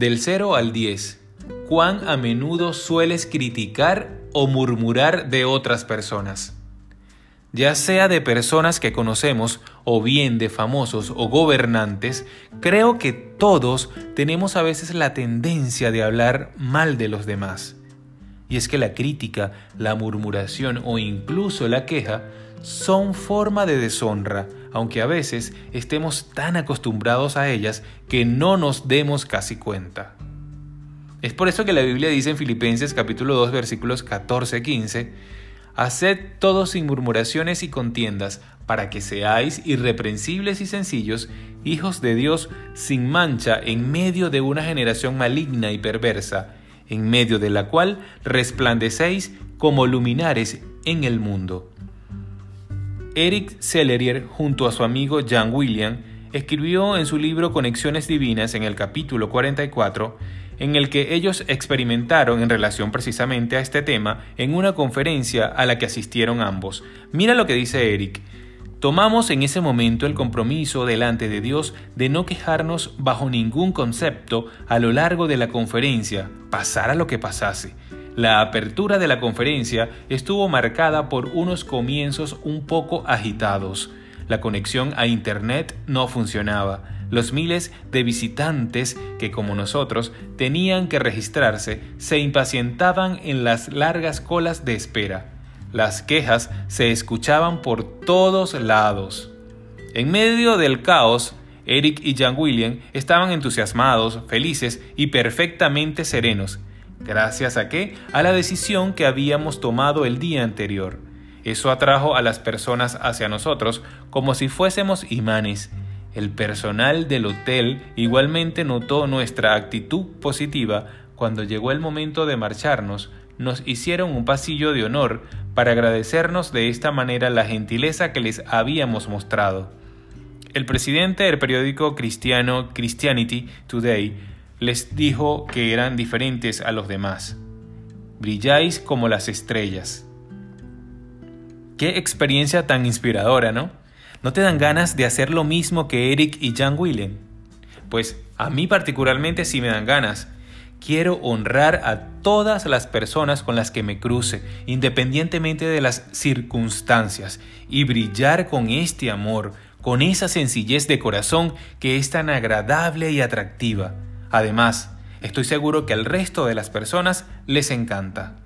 Del 0 al 10, ¿cuán a menudo sueles criticar o murmurar de otras personas? Ya sea de personas que conocemos o bien de famosos o gobernantes, creo que todos tenemos a veces la tendencia de hablar mal de los demás. Y es que la crítica, la murmuración o incluso la queja son forma de deshonra, aunque a veces estemos tan acostumbrados a ellas que no nos demos casi cuenta. Es por eso que la Biblia dice en Filipenses capítulo 2 versículos 14-15, Haced todo sin murmuraciones y contiendas, para que seáis irreprensibles y sencillos, hijos de Dios sin mancha en medio de una generación maligna y perversa, en medio de la cual resplandecéis como luminares en el mundo. Eric Sellerier, junto a su amigo Jan William, escribió en su libro Conexiones Divinas en el capítulo 44, en el que ellos experimentaron en relación precisamente a este tema en una conferencia a la que asistieron ambos. Mira lo que dice Eric. Tomamos en ese momento el compromiso delante de Dios de no quejarnos bajo ningún concepto a lo largo de la conferencia, pasara lo que pasase. La apertura de la conferencia estuvo marcada por unos comienzos un poco agitados. La conexión a Internet no funcionaba. Los miles de visitantes que, como nosotros, tenían que registrarse, se impacientaban en las largas colas de espera. Las quejas se escuchaban por todos lados. En medio del caos, Eric y Jan William estaban entusiasmados, felices y perfectamente serenos. ¿Gracias a qué? A la decisión que habíamos tomado el día anterior. Eso atrajo a las personas hacia nosotros como si fuésemos imanes. El personal del hotel igualmente notó nuestra actitud positiva cuando llegó el momento de marcharnos. Nos hicieron un pasillo de honor para agradecernos de esta manera la gentileza que les habíamos mostrado. El presidente del periódico cristiano Christianity Today les dijo que eran diferentes a los demás. Brilláis como las estrellas. Qué experiencia tan inspiradora, ¿no? ¿No te dan ganas de hacer lo mismo que Eric y Jan Willen? Pues a mí particularmente sí me dan ganas. Quiero honrar a todas las personas con las que me cruce, independientemente de las circunstancias, y brillar con este amor, con esa sencillez de corazón que es tan agradable y atractiva. Además, estoy seguro que al resto de las personas les encanta.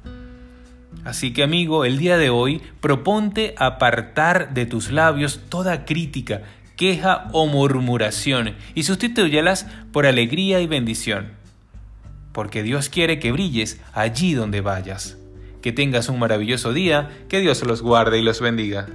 Así que amigo, el día de hoy proponte apartar de tus labios toda crítica, queja o murmuración y sustitúyelas por alegría y bendición. Porque Dios quiere que brilles allí donde vayas. Que tengas un maravilloso día, que Dios los guarde y los bendiga.